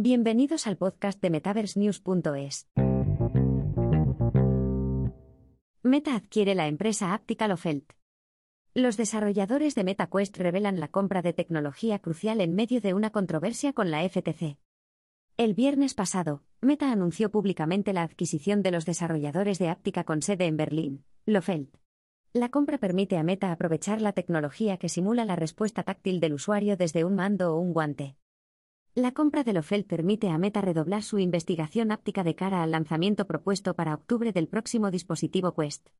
Bienvenidos al podcast de MetaverseNews.es. Meta adquiere la empresa Aptical Ofelt. Los desarrolladores de MetaQuest revelan la compra de tecnología crucial en medio de una controversia con la FTC. El viernes pasado, Meta anunció públicamente la adquisición de los desarrolladores de Aptica con sede en Berlín, Lofeld. La compra permite a Meta aprovechar la tecnología que simula la respuesta táctil del usuario desde un mando o un guante. La compra de Lofeld permite a Meta redoblar su investigación áptica de cara al lanzamiento propuesto para octubre del próximo dispositivo Quest.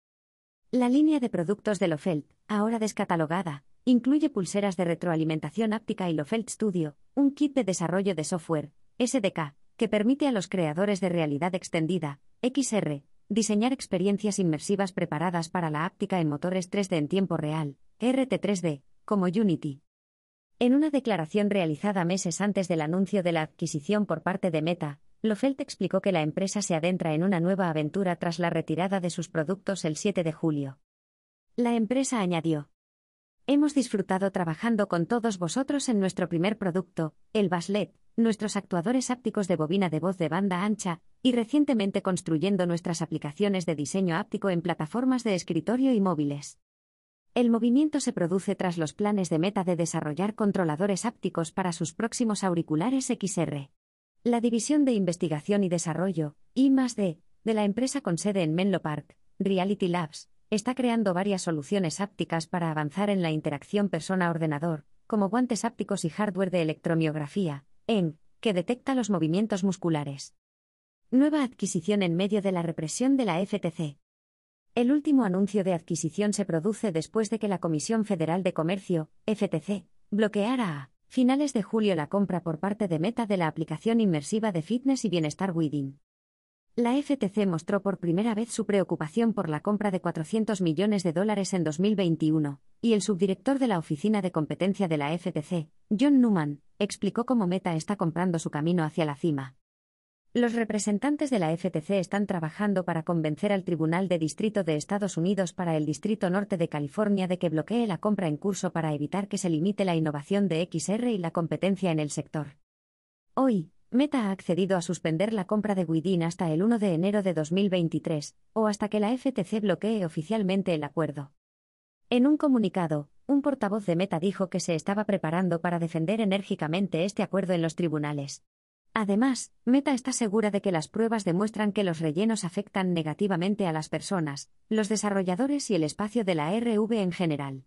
La línea de productos de Lofeld, ahora descatalogada, incluye pulseras de retroalimentación áptica y Lofeld Studio, un kit de desarrollo de software, SDK, que permite a los creadores de realidad extendida, XR, diseñar experiencias inmersivas preparadas para la áptica en motores 3D en tiempo real, RT3D, como Unity. En una declaración realizada meses antes del anuncio de la adquisición por parte de Meta, Lofelt explicó que la empresa se adentra en una nueva aventura tras la retirada de sus productos el 7 de julio. La empresa añadió. Hemos disfrutado trabajando con todos vosotros en nuestro primer producto, el Baslet, nuestros actuadores ápticos de bobina de voz de banda ancha, y recientemente construyendo nuestras aplicaciones de diseño áptico en plataformas de escritorio y móviles. El movimiento se produce tras los planes de Meta de desarrollar controladores ápticos para sus próximos auriculares XR. La División de Investigación y Desarrollo, I+D, de la empresa con sede en Menlo Park, Reality Labs, está creando varias soluciones ápticas para avanzar en la interacción persona-ordenador, como guantes ápticos y hardware de electromiografía, EN, que detecta los movimientos musculares. Nueva adquisición en medio de la represión de la FTC. El último anuncio de adquisición se produce después de que la Comisión Federal de Comercio, FTC, bloqueara a finales de julio la compra por parte de Meta de la aplicación inmersiva de fitness y bienestar Within. La FTC mostró por primera vez su preocupación por la compra de 400 millones de dólares en 2021, y el subdirector de la Oficina de Competencia de la FTC, John Newman, explicó cómo Meta está comprando su camino hacia la cima. Los representantes de la FTC están trabajando para convencer al Tribunal de Distrito de Estados Unidos para el Distrito Norte de California de que bloquee la compra en curso para evitar que se limite la innovación de XR y la competencia en el sector. Hoy, Meta ha accedido a suspender la compra de Widin hasta el 1 de enero de 2023, o hasta que la FTC bloquee oficialmente el acuerdo. En un comunicado, un portavoz de Meta dijo que se estaba preparando para defender enérgicamente este acuerdo en los tribunales. Además, Meta está segura de que las pruebas demuestran que los rellenos afectan negativamente a las personas, los desarrolladores y el espacio de la RV en general.